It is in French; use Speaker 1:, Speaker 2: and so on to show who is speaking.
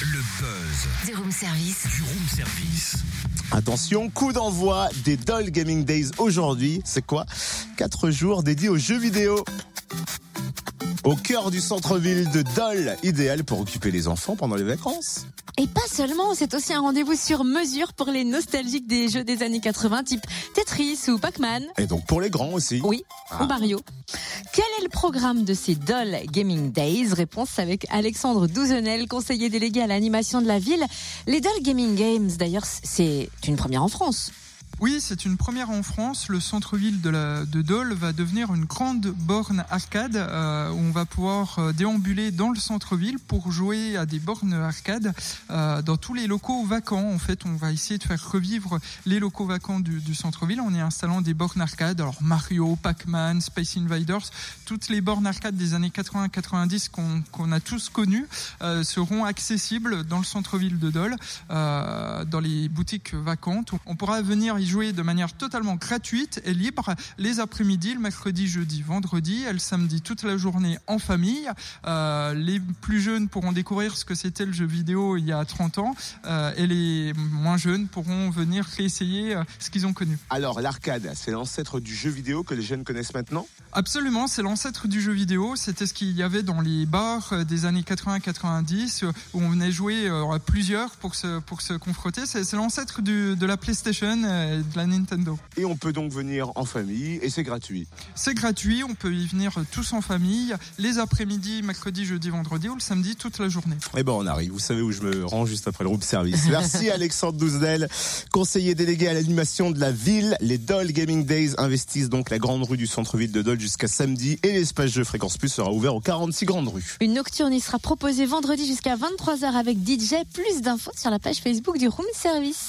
Speaker 1: Le buzz
Speaker 2: Du room service.
Speaker 1: du room service.
Speaker 3: Attention, coup d'envoi des Doll Gaming Days aujourd'hui. C'est quoi? Quatre jours dédiés aux jeux vidéo. Au cœur du centre-ville de Dole, idéal pour occuper les enfants pendant les vacances.
Speaker 4: Et pas seulement, c'est aussi un rendez-vous sur mesure pour les nostalgiques des jeux des années 80 type Tetris ou Pac-Man.
Speaker 3: Et donc pour les grands aussi.
Speaker 4: Oui,
Speaker 3: Ah.
Speaker 4: ou Mario. Quel est le programme de ces Doll Gaming Days? Réponse avec Alexandre Douzenel, conseiller délégué à l'animation de la ville. Les Doll Gaming Games, d'ailleurs, c'est une première en France.
Speaker 5: Oui, c'est une première en France. Le centre-ville de, Dole va devenir une grande borne arcade euh, où on va pouvoir euh, déambuler dans le centre-ville pour jouer à des bornes arcade euh, dans tous les locaux vacants. En fait, on va essayer de faire revivre les locaux vacants du, centre-ville en y installant des bornes arcade. Alors Mario, Pac-Man, Space Invaders, toutes les bornes arcade des années 80-90 qu'on a tous connues seront accessibles dans le centre-ville de Dole, dans les boutiques vacantes. On pourra venir y jouer de manière totalement gratuite et libre les après-midi, le mercredi, jeudi, vendredi, et le samedi toute la journée en famille. Euh, les plus jeunes pourront découvrir ce que c'était le jeu vidéo il y a 30 ans euh, et les moins jeunes pourront venir réessayer euh, ce qu'ils ont connu.
Speaker 3: Alors l'arcade, c'est l'ancêtre du jeu vidéo que les jeunes connaissent maintenant?
Speaker 5: Absolument, c'est l'ancêtre du jeu vidéo. C'était ce qu'il y avait dans les bars des années 80-90 euh, où on venait jouer à plusieurs pour se, pour se confronter. C'est l'ancêtre de la PlayStation euh, et de la Nintendo.
Speaker 3: Et on peut donc venir en famille et c'est gratuit.
Speaker 5: C'est gratuit, on peut y venir tous en famille, les après-midi, mercredi, jeudi, vendredi ou le samedi toute la journée.
Speaker 3: Eh ben on arrive, vous savez où je me rends juste après le groupe service. Merci Alexandre Douzenel, conseiller délégué à l'animation de la ville. Les Doll Gaming Days investissent donc la grande rue du centre-ville de Dole jusqu'à samedi et l'espace jeu Fréquence Plus sera ouvert aux 46 grandes rues.
Speaker 4: Une nocturne y sera proposée vendredi jusqu'à 23h avec DJ. Plus d'infos sur la page Facebook du room service.